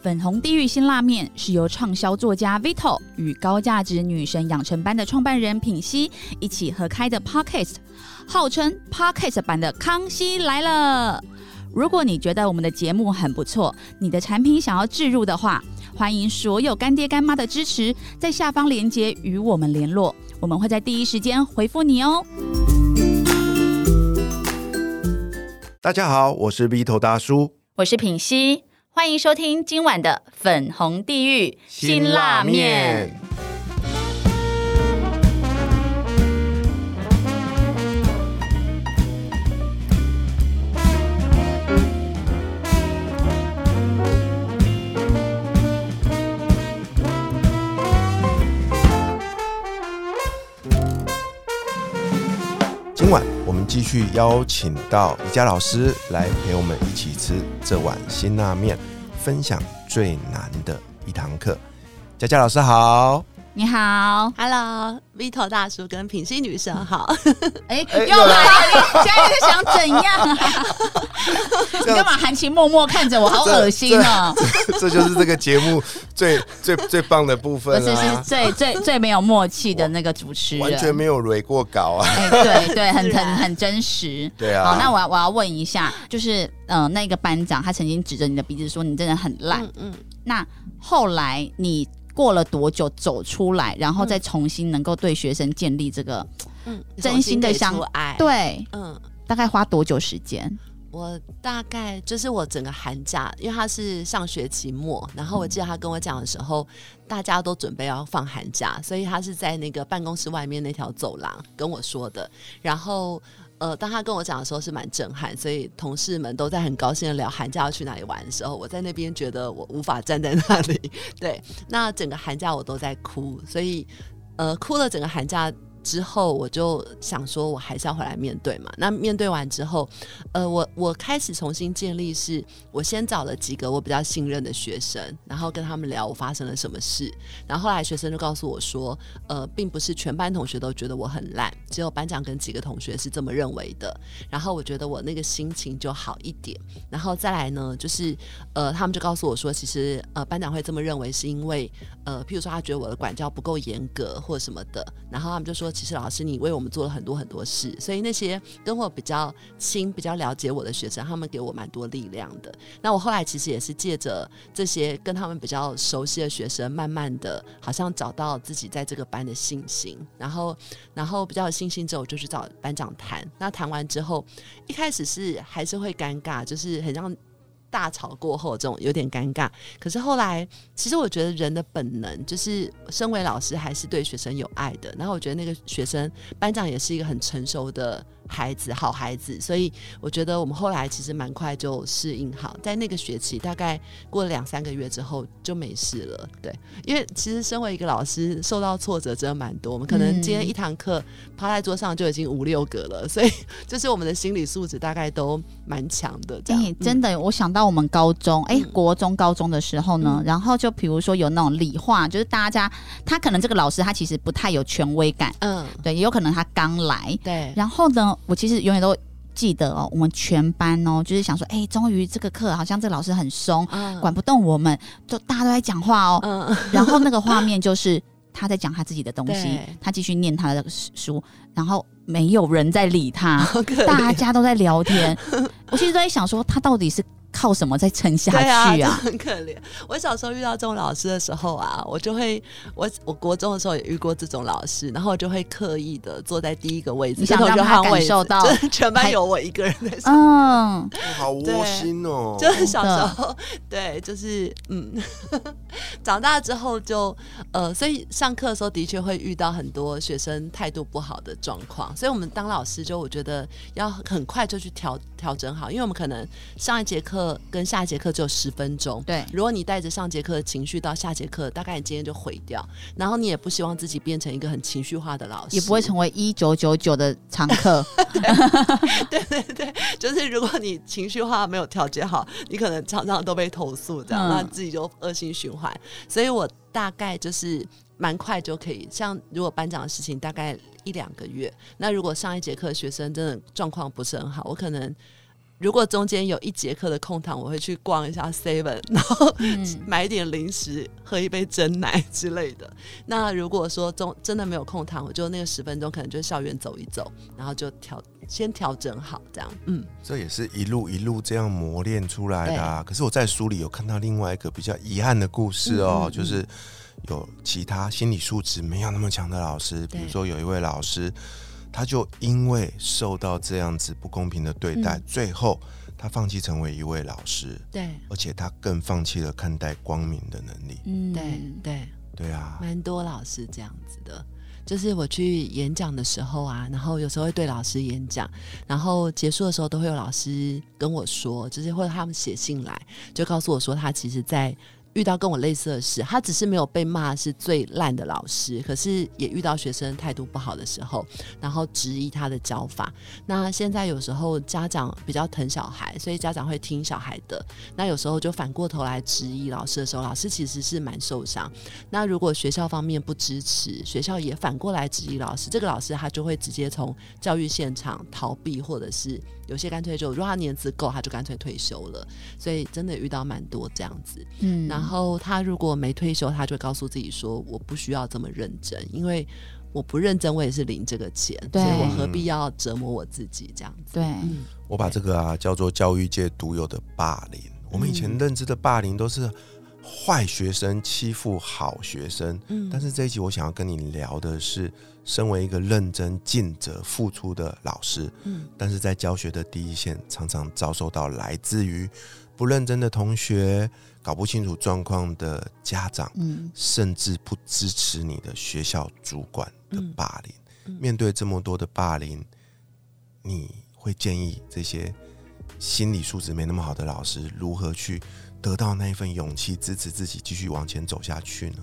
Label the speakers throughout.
Speaker 1: 粉红地狱辛辣面是由畅销作家 Vito 与高价值女神养成班的创办人品熙一起合开的 Podcast，号称 Podcast 版的《康熙来了》。如果你觉得我们的节目很不错，你的产品想要置入的话，欢迎所有干爹干妈的支持，在下方链接与我们联络，我们会在第一时间回复你哦。
Speaker 2: 大家好，我是 Vito 大叔，
Speaker 1: 我是品熙。欢迎收听今晚的粉红地狱辛辣面。
Speaker 2: 继续邀请到宜家老师来陪我们一起吃这碗辛辣面，分享最难的一堂课。佳佳老师好，
Speaker 1: 你好
Speaker 3: ，Hello，Vito 大叔跟品心女神好。
Speaker 1: 哎，又来了，你现在是想怎样啊？你干嘛含情脉脉看着我，好恶心哦！
Speaker 2: 这就是这个节目最最最棒的部分
Speaker 1: 了，是是最最最没有默契的那个主持人，
Speaker 2: 完全没有蕊过稿啊！
Speaker 1: 哎，对对，很很很真实。
Speaker 2: 对啊，
Speaker 1: 好，那我要我要问一下，就是嗯，那个班长他曾经指着你的鼻子说你真的很烂，嗯，那后来你过了多久走出来，然后再重新能够对学生建立这个
Speaker 3: 嗯真
Speaker 1: 心的相
Speaker 3: 爱？
Speaker 1: 对，嗯，大概花多久时间？
Speaker 3: 我大概就是我整个寒假，因为他是上学期末，然后我记得他跟我讲的时候，大家都准备要放寒假，所以他是在那个办公室外面那条走廊跟我说的。然后，呃，当他跟我讲的时候是蛮震撼，所以同事们都在很高兴的聊寒假要去哪里玩的时候，我在那边觉得我无法站在那里。对，那整个寒假我都在哭，所以呃，哭了整个寒假。之后我就想说，我还是要回来面对嘛。那面对完之后，呃，我我开始重新建立，是我先找了几个我比较信任的学生，然后跟他们聊我发生了什么事。然后后来学生就告诉我说，呃，并不是全班同学都觉得我很烂，只有班长跟几个同学是这么认为的。然后我觉得我那个心情就好一点。然后再来呢，就是呃，他们就告诉我说，其实呃，班长会这么认为是因为呃，譬如说他觉得我的管教不够严格或什么的。然后他们就说。其实老师，你为我们做了很多很多事，所以那些跟我比较亲、比较了解我的学生，他们给我蛮多力量的。那我后来其实也是借着这些跟他们比较熟悉的学生，慢慢的好像找到自己在这个班的信心。然后，然后比较有信心之后，我就去找班长谈。那谈完之后，一开始是还是会尴尬，就是很像。大吵过后，这种有点尴尬。可是后来，其实我觉得人的本能就是，身为老师还是对学生有爱的。然后我觉得那个学生班长也是一个很成熟的。孩子，好孩子，所以我觉得我们后来其实蛮快就适应好，在那个学期大概过了两三个月之后就没事了。对，因为其实身为一个老师，受到挫折真的蛮多。我们可能今天一堂课趴在桌上就已经五六个了，所以就是我们的心理素质大概都蛮强的。这样
Speaker 1: 真的，我想到我们高中，哎，国中、高中的时候呢，然后就比如说有那种理化，就是大家他可能这个老师他其实不太有权威感，嗯，对，也有可能他刚来，
Speaker 3: 对，
Speaker 1: 然后呢。我其实永远都记得哦，我们全班哦，就是想说，哎，终于这个课好像这个老师很松，管不动我们，就大家都在讲话哦。然后那个画面就是他在讲他自己的东西，他继续念他的书，然后没有人在理他，大家都在聊天。我其实都在想说，他到底是。靠什么再撑下去
Speaker 3: 啊？很可怜。我小时候遇到这种老师的时候啊，我就会我我国中的时候也遇过这种老师，然后我就会刻意的坐在第一个位置，
Speaker 1: 想让他感受到
Speaker 3: 全班有我一个人在上。嗯，
Speaker 2: 好窝心哦。
Speaker 3: 就是小时候，对，就是嗯，长大之后就呃，所以上课的时候的确会遇到很多学生态度不好的状况，所以我们当老师就我觉得要很快就去调调整好，因为我们可能上一节课。课跟下节课只有十分钟，
Speaker 1: 对。
Speaker 3: 如果你带着上节课的情绪到下节课，大概你今天就毁掉。然后你也不希望自己变成一个很情绪化的老师，
Speaker 1: 也不会成为一九九九的常客。
Speaker 3: 对对对，就是如果你情绪化没有调节好，你可能常常都被投诉，这样那自己就恶性循环。所以我大概就是蛮快就可以，像如果班长的事情大概一两个月，那如果上一节课学生真的状况不是很好，我可能。如果中间有一节课的空堂，我会去逛一下 Seven，然后
Speaker 1: 嗯
Speaker 3: 买一点零食，喝一杯真奶之类的。那如果说中真的没有空堂，我就那个十分钟可能就校园走一走，然后就调先调整好这样。嗯，
Speaker 2: 这也是一路一路这样磨练出来的啊。可是我在书里有看到另外一个比较遗憾的故事哦，
Speaker 3: 嗯嗯嗯
Speaker 2: 就是有其他心理素质没有那么强的老师，比如说有一位老师，他就因为受到这样子不公平的对待，
Speaker 3: 嗯
Speaker 2: 最后他放弃成为一位老师，
Speaker 3: 对
Speaker 2: 而且他更放弃了看待光明的能力。
Speaker 1: 嗯
Speaker 3: 对对。
Speaker 2: 对啊，
Speaker 3: 蛮多老师这样子的。就是我去演讲的时候啊，然后有时候会对老师演讲，然后结束的时候都会有老师跟我说，就是或者他们写信来，就告诉我说他其实在遇到跟我类似的事，他只是没有被骂是最烂的老师，可是也遇到学生态度不好的时候，然后质疑他的教法。那现在有时候家长比较疼小孩，所以家长会听小孩的。那有时候就反过头来质疑老师的时候，老师其实是蛮受伤。那如果学校方面不支持，学校也反过来质疑老师，这个老师他就会直接从教育现场逃避，或者是有些干脆就如果他年资够，他就干脆退休了。所以真的遇到蛮多这样子。
Speaker 1: 嗯
Speaker 3: 然后他如果没退休，他就告诉自己说：“我不需要这么认真，因为我不认真，我也是领这个钱，
Speaker 1: 对
Speaker 3: 所以我何必要折磨我自己这样子？”
Speaker 1: 对，
Speaker 3: 嗯，
Speaker 2: 我把这个啊叫做教育界独有的霸凌。我们以前认知的霸凌都是坏学生欺负好学生，
Speaker 3: 嗯。
Speaker 2: 但是这一集我想要跟你聊的是，身为一个认真尽责付出的老师，
Speaker 3: 嗯。
Speaker 2: 但是在教学的第一线，常常遭受到来自于不认真的同学、搞不清楚状况的家长，
Speaker 1: 嗯
Speaker 2: 甚至不支持你的学校主管的
Speaker 3: 嗯
Speaker 2: 霸凌。
Speaker 3: 嗯
Speaker 2: 面对这么多的霸凌，你会建议这些心理素质没那么好的老师如何去得到那一份勇气，支持自己继续往前走下去呢？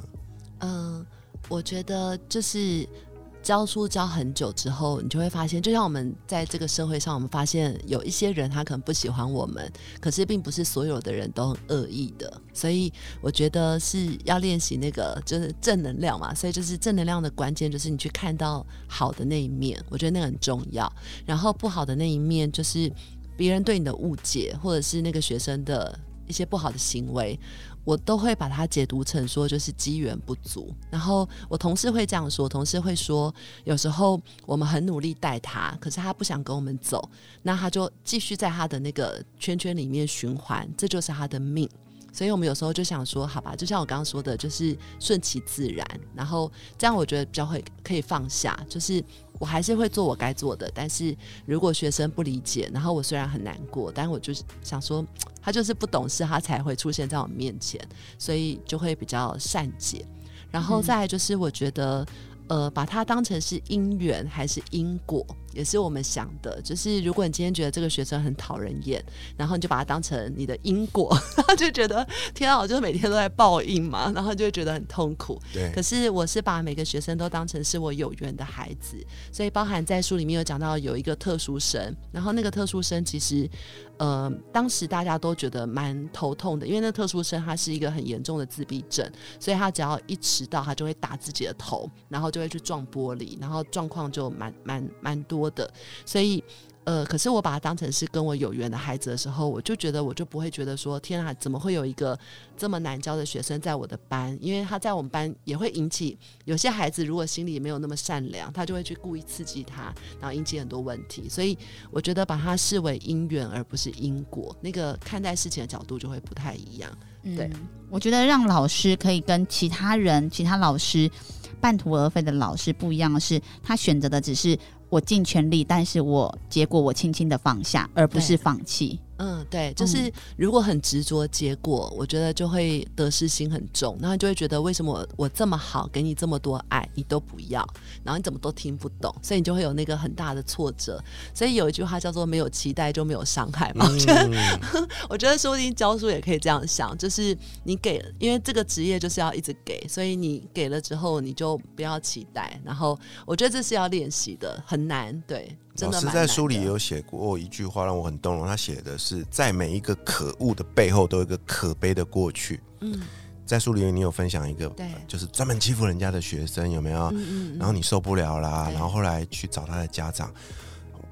Speaker 3: 嗯，我觉得就是教书教很久之后，你就会发现，就像我们在这个社会上，我们发现有一些人他可能不喜欢我们，可是并不是所有的人都很恶意的，所以我觉得是要练习那个就是正能量嘛，所以就是正能量的关键就是你去看到好的那一面，我觉得那个很重要，然后不好的那一面就是别人对你的误解，或者是那个学生的一些不好的行为。我都会把它解读成说就是机缘不足。然后我同事会这样说，同事会说，有时候我们很努力带他，可是他不想跟我们走，那他就继续在他的那个圈圈里面循环，这就是他的命。所以我们有时候就想说，好吧，就像我刚刚说的，就是顺其自然，然后这样我觉得比较会可以放下，就是我还是会做我该做的，但是如果学生不理解，然后我虽然很难过，但我就是想说，他就是不懂事，他才会出现在我面前，所以就会比较善解。然后再来就是，我觉得，呃，把它当成是因缘还是因果，也是我们想的。就是如果你今天觉得这个学生很讨人厌，然后你就把它当成你的因果，然后就觉得天啊，我就每天都在报应嘛，然后就会觉得很痛苦。
Speaker 2: 对
Speaker 3: 可是我是把每个学生都当成是我有缘的孩子，所以包含在书里面有讲到有一个特殊生，然后那个特殊生其实，呃，当时大家都觉得蛮头痛的，因为那特殊生他是一个很严重的自闭症，所以他只要一迟到，他就会打自己的头，然后就会去撞玻璃，然后状况就蛮蛮蛮多的，所以。呃，可是我把他当成是跟我有缘的孩子的时候，我就觉得我就不会觉得说，天啊，怎么会有一个这么难教的学生在我的班？因为他在我们班也会引起有些孩子如果心里没有那么善良，他就会去故意刺激他，然后引起很多问题。所以我觉得把他视为因缘而不是因果，那个看待事情的角度就会不太一样。对
Speaker 1: 嗯，我觉得让老师可以跟其他人、其他老师半途而废的老师不一样的是，他选择的只是我尽全力，但是我结果我轻轻的放下，而不是放弃。
Speaker 3: 嗯，对，就是如果很执着结果，我觉得就会得失心很重，然后就会觉得为什么我我这么好，给你这么多爱，你都不要，然后你怎么都听不懂，所以你就会有那个很大的挫折。所以有一句话叫做“没有期待就没有伤害”嘛，我觉得
Speaker 2: 嗯，
Speaker 3: 我觉得说不定教书也可以这样想，就是你给，因为这个职业就是要一直给，所以你给了之后你就不要期待。然后我觉得这是要练习的，很难，对，真
Speaker 2: 老师在书里也有写过一句话，让我很动容。他写的是，在每一个可恶的背后，都有一个可悲的过去。
Speaker 3: 嗯，
Speaker 2: 在书里面，你有分享一个，
Speaker 3: 对，
Speaker 2: 就是专门欺负人家的学生，有没有？
Speaker 3: 嗯嗯，
Speaker 2: 然后你受不了啦，然后后来去找他的家长，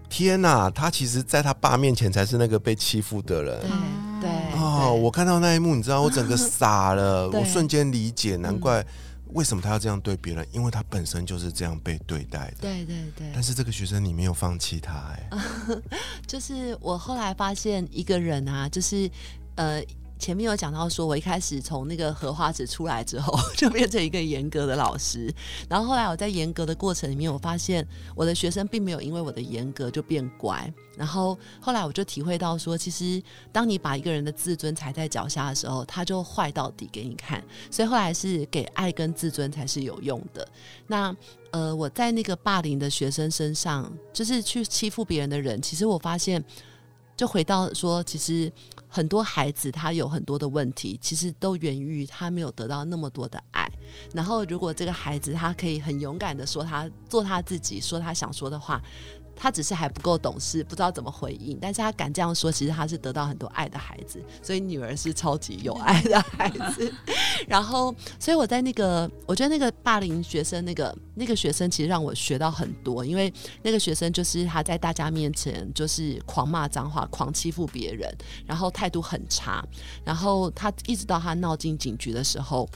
Speaker 2: 天哪，他其实在他爸面前才是那个被欺负的人。
Speaker 3: 对对
Speaker 2: 哦，我看到那一幕，你知道，我整个 傻了，我瞬间理解，难怪为什么他要这样对别人，因为他本身就是这样被对待的。
Speaker 3: 对对对，
Speaker 2: 但是这个学生你没有放弃他、哎、
Speaker 3: 就是我后来发现一个人啊，就是呃。前面有讲到说，我一开始从那个荷花池出来之后，就变成一个严格的老师。然后后来我在严格的过程里面，我发现我的学生并没有因为我的严格就变乖。然后后来我就体会到说，其实当你把一个人的自尊踩在脚下的时候，他就坏到底给你看。所以后来是给爱跟自尊才是有用的。那呃，我在那个霸凌的学生身上，就是去欺负别人的人，其实我发现，就回到说，其实很多孩子他有很多的问题，其实都源于他没有得到那么多的爱。然后，如果这个孩子他可以很勇敢的说他做他自己，说他想说的话。他只是还不够懂事，不知道怎么回应，但是他敢这样说，其实他是得到很多爱的孩子，所以女儿是超级有爱的孩子。然后，所以我在那个，我觉得那个霸凌学生，那个那个学生其实让我学到很多，因为那个学生就是他在大家面前就是狂骂脏话、狂欺负别人，然后态度很差，然后他一直到他闹进警局的时候。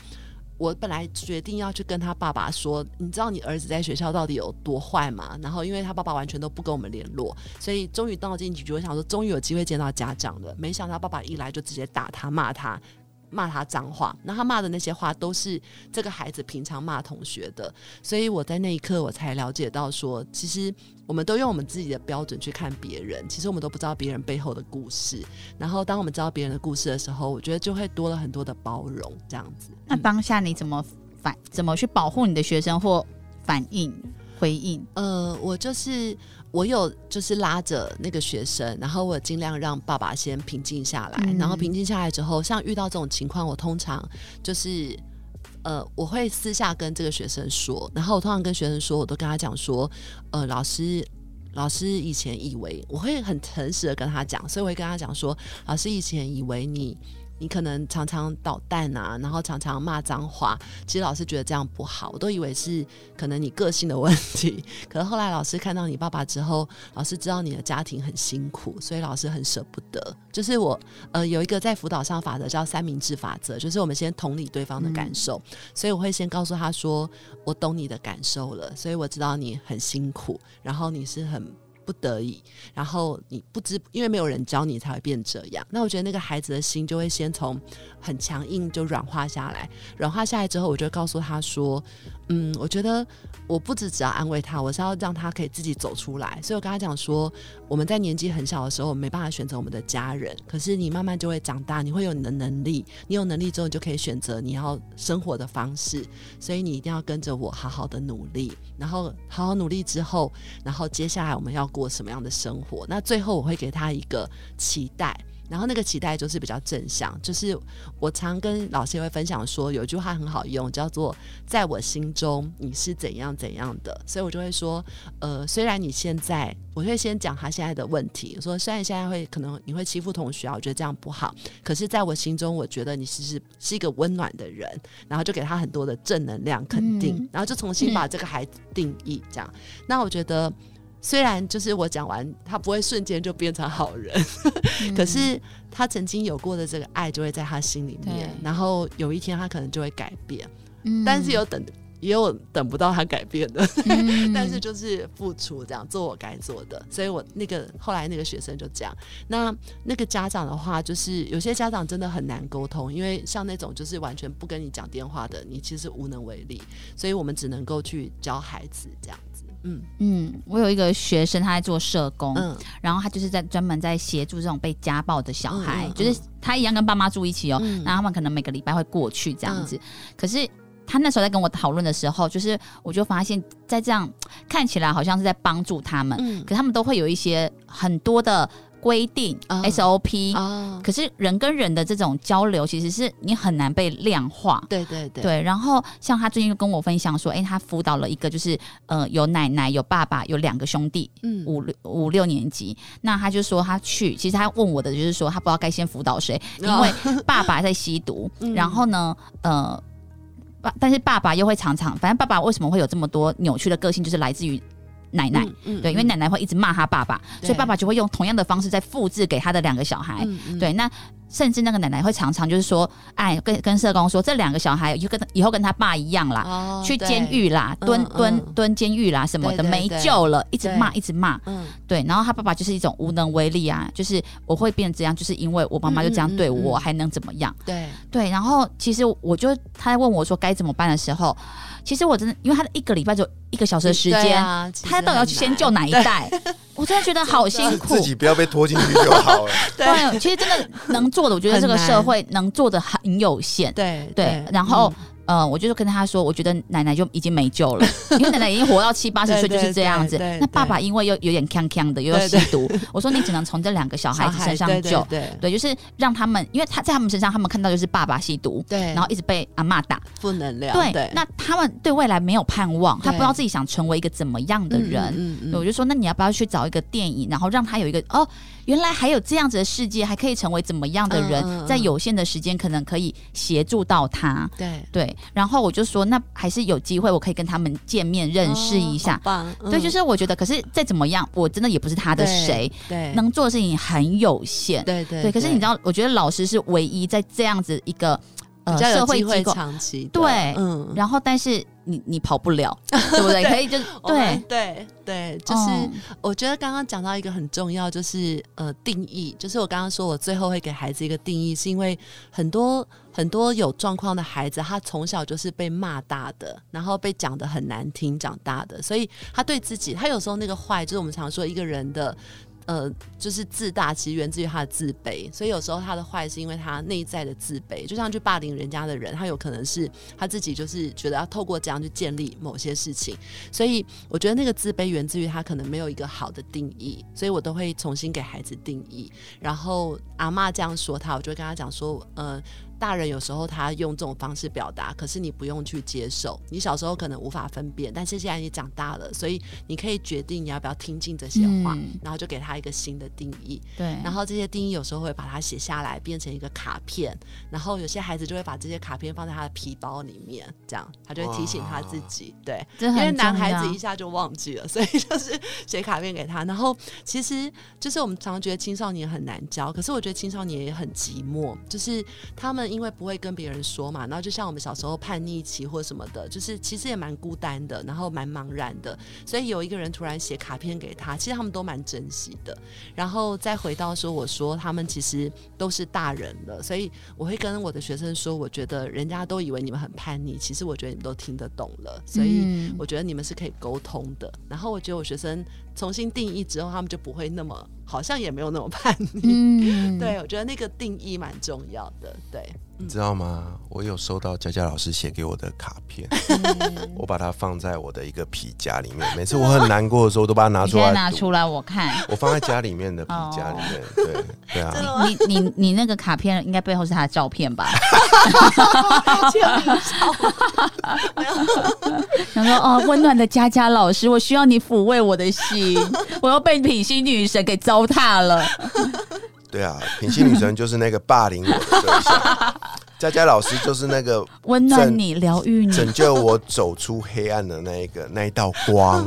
Speaker 3: 我本来决定要去跟他爸爸说，你知道你儿子在学校到底有多坏吗？然后因为他爸爸完全都不跟我们联络，所以终于到进警局，我想说终于有机会见到家长了。没想到爸爸一来就直接打他、骂他。骂他脏话，那他骂的那些话都是这个孩子平常骂同学的，所以我在那一刻我才了解到说，其实我们都用我们自己的标准去看别人，其实我们都不知道别人背后的故事。然后当我们知道别人的故事的时候，我觉得就会多了很多的包容，这样子。
Speaker 1: 那当下你怎么反？怎么去保护你的学生或反应回应？
Speaker 3: 呃，我就是我有就是拉着那个学生，然后我尽量让爸爸先平静下来，
Speaker 1: 嗯
Speaker 3: 然后平静下来之后，像遇到这种情况，我通常就是。呃，我会私下跟这个学生说，然后我通常跟学生说，我都跟他讲说，呃，老师，老师以前以为我会很诚实的跟他讲，所以我会跟他讲说，老师以前以为你你可能常常捣蛋啊，然后常常骂脏话，其实老师觉得这样不好，我都以为是可能你个性的问题。可是后来老师看到你爸爸之后，老师知道你的家庭很辛苦，所以老师很舍不得。就是我呃有一个在辅导上法则叫三明治法则，就是我们先同理对方的感受，所以我会先告诉他说，我懂你的感受了，所以我知道你很辛苦，然后你是很。不得已，然后你不知，因为没有人教你才会变这样。那我觉得那个孩子的心就会先从很强硬就软化下来，软化下来之后，我就告诉他说：“嗯，我觉得我不只只要安慰他，我是要让他可以自己走出来。”所以我跟他讲说，我们在年纪很小的时候，没办法选择我们的家人，可是你慢慢就会长大，你会有你的能力，你有能力之后，你就可以选择你要生活的方式。所以你一定要跟着我好好的努力，然后好好努力之后，然后接下来我们要过什么样的生活？那最后我会给他一个期待。然后那个期待就是比较正向，就是我常跟老师也会分享说，有一句话很好用，叫做“在我心中你是怎样怎样的”，所以我就会说，呃，虽然你现在，我会先讲他现在的问题，我说虽然现在会可能你会欺负同学啊，我觉得这样不好，可是在我心中，我觉得你其实是一个温暖的人，然后就给他很多的正能量肯定，
Speaker 1: 嗯
Speaker 3: 然后就重新把这个孩子定义这样。那我觉得。虽然就是我讲完，他不会瞬间就变成好人，可是他曾经有过的这个爱就会在他心里面，然后有一天他可能就会改变，
Speaker 1: 嗯
Speaker 3: 但是有等也有等不到他改变的，
Speaker 1: 嗯
Speaker 3: 但是就是付出这样做我该做的，所以我那个后来那个学生就这样。那那个家长的话，就是有些家长真的很难沟通，因为像那种就是完全不跟你讲电话的，你其实无能为力，所以我们只能够去教孩子这样子。嗯。
Speaker 1: 嗯，我有一个学生，他在做社工，
Speaker 3: 嗯。
Speaker 1: 然后他就是在专门在协助这种被家暴的小孩，
Speaker 3: 嗯嗯
Speaker 1: 就是他一样跟爸妈住一起哦，
Speaker 3: 嗯。
Speaker 1: 然后他们可能每个礼拜会过去这样子，可是。他那时候在跟我讨论的时候，就是我就发现，在这样看起来好像是在帮助他们，
Speaker 3: 嗯。
Speaker 1: 可他们都会有一些很多的规定、
Speaker 3: 啊
Speaker 1: SOP，、
Speaker 3: 啊，
Speaker 1: 可是人跟人的这种交流，其实是你很难被量化。
Speaker 3: 对对对，
Speaker 1: 对，然后像他最近又跟我分享说，哎、他辅导了一个就是呃有奶奶有爸爸有两个兄弟，
Speaker 3: 嗯。
Speaker 1: 五六五六年级，那他就说他去，其实他问我的就是说他不知道该先辅导谁，因为爸爸在吸毒，
Speaker 3: 嗯。
Speaker 1: 然后呢，呃。爸，但是爸爸又会常常，反正爸爸为什么会有这么多扭曲的个性，就是来自于奶奶。
Speaker 3: 嗯
Speaker 1: 对，因为奶奶会一直骂他爸爸，所以爸爸就会用同样的方式再复制给他的两个小孩。对，那甚至那个奶奶会常常就是说，哎，跟跟社工说，这两个小孩就跟以后跟他爸一样啦，
Speaker 3: 哦
Speaker 1: 去
Speaker 3: 对
Speaker 1: 监狱啦，
Speaker 3: 嗯
Speaker 1: 蹲蹲
Speaker 3: 嗯
Speaker 1: 蹲监狱啦什么的，没
Speaker 3: 对对对
Speaker 1: 救了，一直
Speaker 3: 对
Speaker 1: 骂一直骂。
Speaker 3: 嗯
Speaker 1: 对，然后他爸爸就是一种无能为力啊，就是我会变这样，就是因为我妈妈就这样对我，还能怎么样？
Speaker 3: 对
Speaker 1: 对，然后其实我就他在问我说该怎么办的时候，其实我真的因为他的一个礼拜就一个小时的时
Speaker 3: 对
Speaker 1: 间，
Speaker 3: 啊
Speaker 1: 他到底要去先救哪一代？我真的觉得好辛苦
Speaker 2: 自。己不要被拖进去就好了。
Speaker 1: 对，其实真的能做的，我觉得这个社会能做的很有限。
Speaker 3: 对
Speaker 1: 对，然后
Speaker 3: 嗯
Speaker 1: 呃，我就是跟他说，我觉得奶奶就已经没救了，因为奶奶已经活到七八十岁 就是这样子。那爸爸因为又有点呛呛的，又要吸毒，我说你只能从这两个小孩子身上
Speaker 3: 对
Speaker 1: 救。
Speaker 3: 对
Speaker 1: 就是让他们，因为他在他们身上，他们看到就是爸爸吸毒，
Speaker 3: 对，
Speaker 1: 然后一直被阿妈打，
Speaker 3: 负能量
Speaker 1: 对，
Speaker 3: 对，
Speaker 1: 那他们对未来没有盼望，他不知道自己想成为一个怎么样的人。我就说，那你要不要去找一个电影，然后让他有一个哦，原来还有这样子的世界，还可以成为怎么样的人，
Speaker 3: 嗯嗯嗯。
Speaker 1: 在有限的时间可能可以协助到他。
Speaker 3: 对，
Speaker 1: 对，然后我就说，那还是有机会，我可以跟他们见面认识一下。对，
Speaker 3: 嗯。
Speaker 1: 就是我觉得，可是再怎么样，我真的也不是他的谁，
Speaker 3: 对
Speaker 1: 能做的事情很有限。
Speaker 3: 对对
Speaker 1: 对，可是你知道，我觉得老师是唯一在这样子一个呃社
Speaker 3: 会
Speaker 1: 会机构，
Speaker 3: 长期
Speaker 1: 对
Speaker 3: 嗯，
Speaker 1: 然后但是你你跑不了，对不对？可以就
Speaker 3: 是
Speaker 1: 对，
Speaker 3: 对对，就是
Speaker 1: 嗯
Speaker 3: 我觉得刚刚讲到一个很重要，就是呃定义，就是我刚刚说我最后会给孩子一个定义，是因为很多很多有状况的孩子，他从小就是被骂大的，然后被讲的很难听长大的，所以他对自己，他有时候那个坏，就是我们常说一个人的。呃，就是自大，其实源自于他的自卑，所以有时候他的坏是因为他内在的自卑，就像去霸凌人家的人，他有可能是他自己就是觉得要透过这样去建立某些事情，所以我觉得那个自卑源自于他可能没有一个好的定义，所以我都会重新给孩子定义。然后阿嬷这样说他，我就会跟他讲说，呃。大人有时候他用这种方式表达，可是你不用去接受。你小时候可能无法分辨，但是现在你长大了，所以你可以决定你要不要听进这些话，
Speaker 1: 嗯
Speaker 3: 然后就给他一个新的定义。
Speaker 1: 对，
Speaker 3: 然后这些定义有时候会把它写下来，变成一个卡片。然后有些孩子就会把这些卡片放在他的皮包里面，这样他就会提醒他自己。对，因为男孩子一下就忘记了，所以就是写卡片给他。然后其实就是我们常常觉得青少年很难教，可是我觉得青少年也很寂寞，就是他们因为不会跟别人说嘛，然后就像我们小时候叛逆期或什么的，就是其实也蛮孤单的，然后蛮茫然的。所以有一个人突然写卡片给他，其实他们都蛮珍惜的。然后再回到说，我说他们其实都是大人了，所以我会跟我的学生说，我觉得人家都以为你们很叛逆，其实我觉得你们都听得懂了，所以
Speaker 1: 嗯
Speaker 3: 我觉得你们是可以沟通的。然后我觉得我学生重新定义之后，他们就不会那么好像也没有那么叛逆。
Speaker 1: 嗯，
Speaker 3: 对，我觉得那个定义蛮重要的。对，
Speaker 2: 你知道吗？我有收到佳佳老师写给我的卡片，
Speaker 1: 嗯
Speaker 2: 我把它放在我的一个皮夹里面。每次我很难过的时候，我都把它拿出来
Speaker 1: 拿出来我看。
Speaker 2: 我放在家里面的皮夹里面。对对啊，
Speaker 1: 你你你那个卡片应该背后是他的照片吧？想说哦，温暖的佳佳老师，我需要你抚慰我的心，我要被品心女神给糟蹋了。
Speaker 2: 对啊，品心女神就是那个霸凌我的对象，佳佳老师就是那个
Speaker 1: 温暖你，疗愈你。
Speaker 2: 拯救我走出黑暗的那一个那一道光。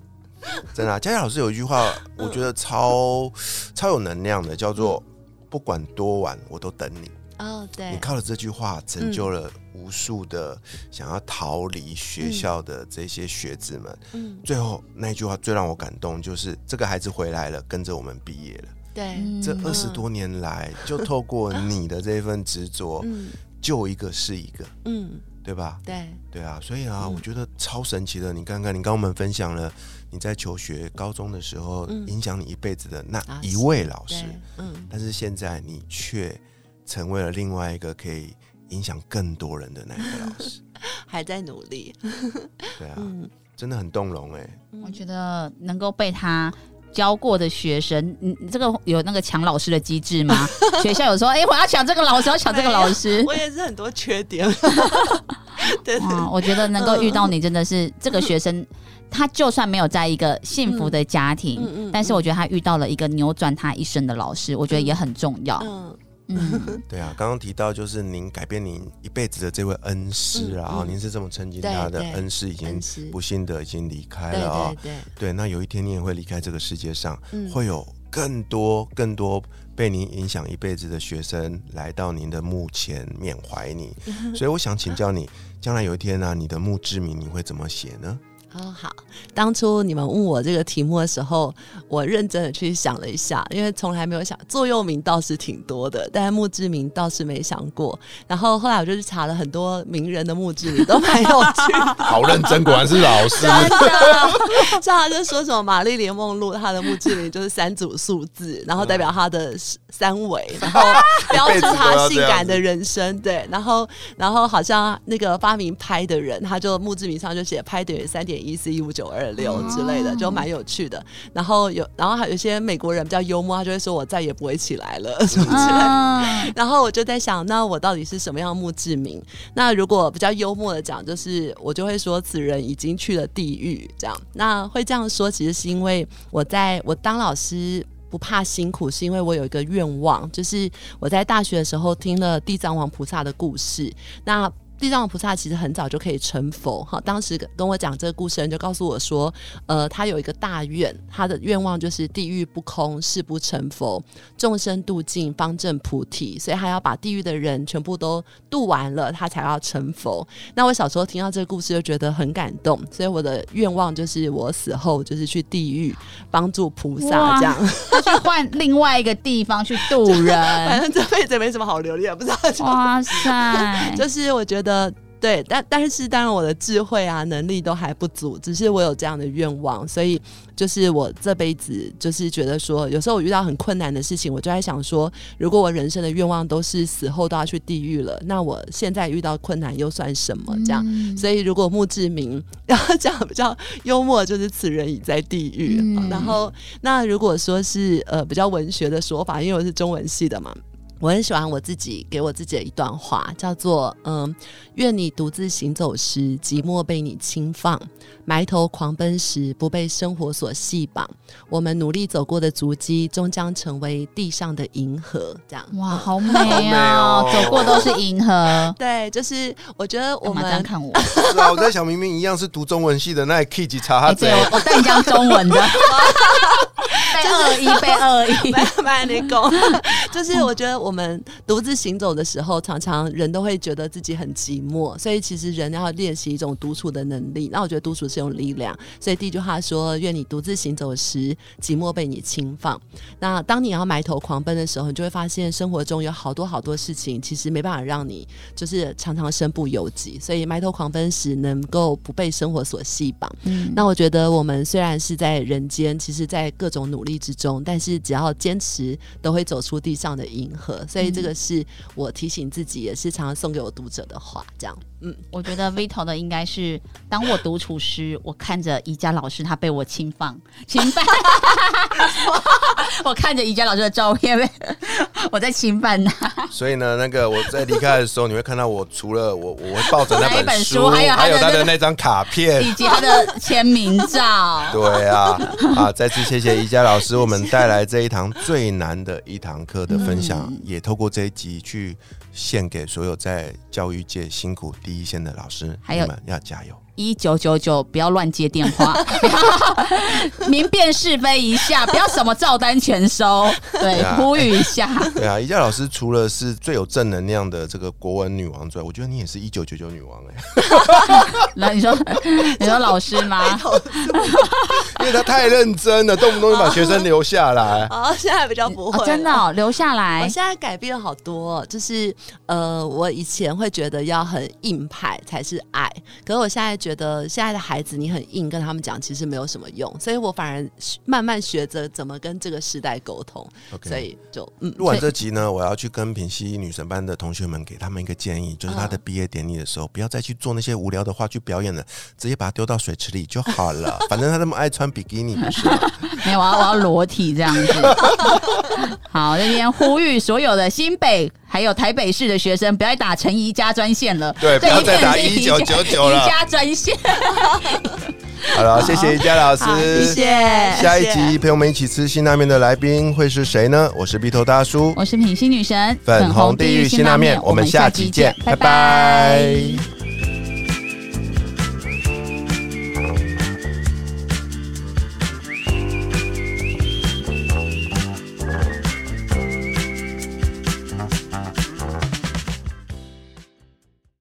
Speaker 2: 真的、啊，佳佳老师有一句话，我觉得超超有能量的，叫做“不管多晚，我都等你”。
Speaker 3: 哦，对。
Speaker 2: 你，靠着这句话成就了无数的想要逃离学校的这些学子们。
Speaker 3: 嗯，
Speaker 2: 最后那一句话最让我感动，就是这个孩子回来了，跟着我们毕业了。
Speaker 3: 对，
Speaker 1: 嗯。
Speaker 2: 这二十多年来，就透过你的这份执着，
Speaker 3: 嗯。
Speaker 2: 救一个是一个，
Speaker 3: 嗯，
Speaker 2: 对吧？
Speaker 3: 对，
Speaker 2: 对啊，所以啊，
Speaker 3: 嗯。
Speaker 2: 我觉得超神奇的。你看看，你跟我们分享了你在求学高中的时候，
Speaker 3: 嗯。
Speaker 2: 影响你一辈子的那一位老师，
Speaker 3: 对，嗯，
Speaker 2: 但是现在你却成为了另外一个可以影响更多人的那一个老师。
Speaker 3: 还在努力。
Speaker 2: 对啊，
Speaker 3: 嗯，
Speaker 2: 真的很动容哎、
Speaker 1: 我觉得能够被他。教过的学生，你你这个有那个抢老师的机制吗？学校有说，哎、我要抢这个老师，要抢这个老师。
Speaker 3: 我也是很多缺点。对
Speaker 1: 我觉得能够遇到你，真的是这个学生，他就算没有在一个幸福的家庭，
Speaker 3: 嗯嗯
Speaker 1: 但是我觉得他遇到了一个扭转他一生的老师，我觉得也很重要。
Speaker 3: 嗯，
Speaker 1: 嗯，
Speaker 2: 对啊，刚刚提到就是您改变您一辈子的这位恩师啊，
Speaker 3: 嗯嗯。
Speaker 2: 您是这么称敬他的恩师，已经不幸的已经离开了啊、
Speaker 3: 对对，
Speaker 2: 对，那有一天你也会离开这个世界上，
Speaker 3: 嗯。
Speaker 2: 会有更多更多被您影响一辈子的学生来到您的墓前缅怀你。所以我想请教你，将来有一天呢、你的墓志铭你会怎么写呢？
Speaker 3: 哦，好。当初你们问我这个题目的时候，我认真的去想了一下，因为从来没有想座右铭倒是挺多的，但是墓志铭倒是没想过。然后后来我就去查了很多名人的墓志铭，都蛮有趣的。
Speaker 2: 好认真，果然是老师。
Speaker 3: 真的，像他就说什么玛丽莲梦露，他的墓志铭就是三组数字，然后代表他的三围，然后标志他性感的人生。对，然后然后好像那个发明拍的人，他就墓志铭上就写拍等于三点一四一五九二六之类的，就蛮有趣的。然后有，然后还有一些美国人比较幽默，他就会说我再也不会起来了 什么之类的。
Speaker 1: 嗯，
Speaker 3: 然后我就在想，那我到底是什么样的墓志铭？那如果比较幽默的讲，就是我就会说此人已经去了地狱，这样。那会这样说，其实是因为我在我当老师。不怕辛苦，是因为我有一个愿望，就是我在大学的时候听了地藏王菩萨的故事。那地藏王菩萨其实很早就可以成佛，哈，当时跟我讲这个故事人就告诉我说，呃，他有一个大愿，他的愿望就是地狱不空，誓不成佛，众生度尽，方正菩提，所以他要把地狱的人全部都度完了，他才要成佛。那我小时候听到这个故事就觉得很感动，所以我的愿望就是我死后就是去地狱帮助菩萨这样。
Speaker 1: 他去换另外一个地方去渡
Speaker 3: 反
Speaker 1: 人，
Speaker 3: 正这辈子没什么好留恋，不知道就
Speaker 1: 哇塞，
Speaker 3: 就是我觉得对，但但是当然我的智慧啊能力都还不足，只是我有这样的愿望，所以就是我这辈子就是觉得说，有时候我遇到很困难的事情，我就在想说，如果我人生的愿望都是死后都要去地狱了，那我现在遇到困难又算什么？这样。
Speaker 1: 嗯
Speaker 3: 所以，如果墓志铭要讲比较幽默，就是此人已在地狱。
Speaker 1: 嗯
Speaker 3: 然后，那如果说是呃比较文学的说法，因为我是中文系的嘛，我很喜欢我自己给我自己的一段话，叫做“嗯，愿你独自行走时，寂寞被你轻放；埋头狂奔时，不被生活所系绑。我们努力走过的足迹，终将成为地上的银河。”这样，
Speaker 1: 哇，好美
Speaker 2: 好美
Speaker 1: 哦
Speaker 2: 哦，
Speaker 1: 走过都是银河。
Speaker 3: 对，就是我觉得我们
Speaker 1: 看我？
Speaker 2: 是啊，我在想，明明一样是读中文系的，那也 K 级查他
Speaker 1: 哎，
Speaker 2: 贼
Speaker 1: 对，我我淡江中文的，被恶意，被恶意。
Speaker 3: 慢点讲，就是我觉得我们独自行走的时候，常常人都会觉得自己很寂寞，所以其实人要练习一种独处的能力。那我觉得独处是一种力量，所以第一句话说：“愿你独自行走时，寂寞被你轻放。”那当你要埋头狂奔的时候，你就会发现生活中有好多好多事情，其实没办法让你就是常常身不由己。所以埋头狂奔时，能够不被生活所系绑。
Speaker 1: 嗯
Speaker 3: 那我觉得我们虽然是在人间，其实，在各种努力之中，但是只要坚持，都会走出地上的银河。所以这个是我提醒自己，也是常常送给我读者的话。这样，嗯，
Speaker 1: 我觉得 Vito 的应该是，当我独处时，我看着宜家老师，他被我侵犯、侵犯。我看着宜家老师的照片，我在侵犯他。
Speaker 2: 所以呢，那个我在离开的时候，你会看到我除了我我会抱着那
Speaker 1: 本
Speaker 2: 书，
Speaker 1: 书还有他的
Speaker 2: 还有他的那张卡片
Speaker 1: 以。及他的签名照。
Speaker 2: 对啊，啊！再次谢谢宜家老师，我们带来这一堂最难的一堂课的分享，
Speaker 1: 嗯
Speaker 2: 也透过这一集去献给所有在教育界辛苦第一线的老师，
Speaker 1: 还有
Speaker 2: 你们要加油。
Speaker 1: 一九九九，不要乱接电话，明辨是非一下，不要什么照单全收。对呼吁一下。
Speaker 2: 对啊，宜家老师除了是最有正能量的这个国文女王之外，我觉得你也是一九九九女王哎、
Speaker 1: 那你说，你说老师吗？
Speaker 2: 因为他太认真了，动不动就把学生留下来。
Speaker 3: 哦，现在比较不会、
Speaker 1: 哦，真的、哦、留下
Speaker 3: 我
Speaker 1: 来
Speaker 3: 现。在改变好多哦，就是呃，我以前会觉得要很硬派才是爱，可是我现在觉得现在的孩子你很硬跟他们讲，其实没有什么用，所以我反而慢慢学着怎么跟这个时代沟通
Speaker 2: OK
Speaker 3: 所以就嗯，
Speaker 2: 录完这集呢，我要去跟品溪女神班的同学们给他们一个建议，就是他的毕业典礼的时候，不要再去做那些无聊的话剧表演了，直接把它丢到水池里就好了。反正他那么爱穿比基尼，不是？
Speaker 1: 没有，我要我要裸体这样子。好，这边呼吁所有的新北还有台北市的学生，不要再打陈怡家专线了。
Speaker 2: 对不要再打
Speaker 1: 一片是
Speaker 2: 1999了。
Speaker 1: 宜家专线。
Speaker 2: 好了，谢谢宜家老师，
Speaker 1: 谢谢。
Speaker 2: 下一集陪我们一起吃辛拉面的来宾会是谁呢？我是鼻头大叔，
Speaker 1: 我是品心女神，
Speaker 2: 粉红地狱辛拉面，我们下集见，拜拜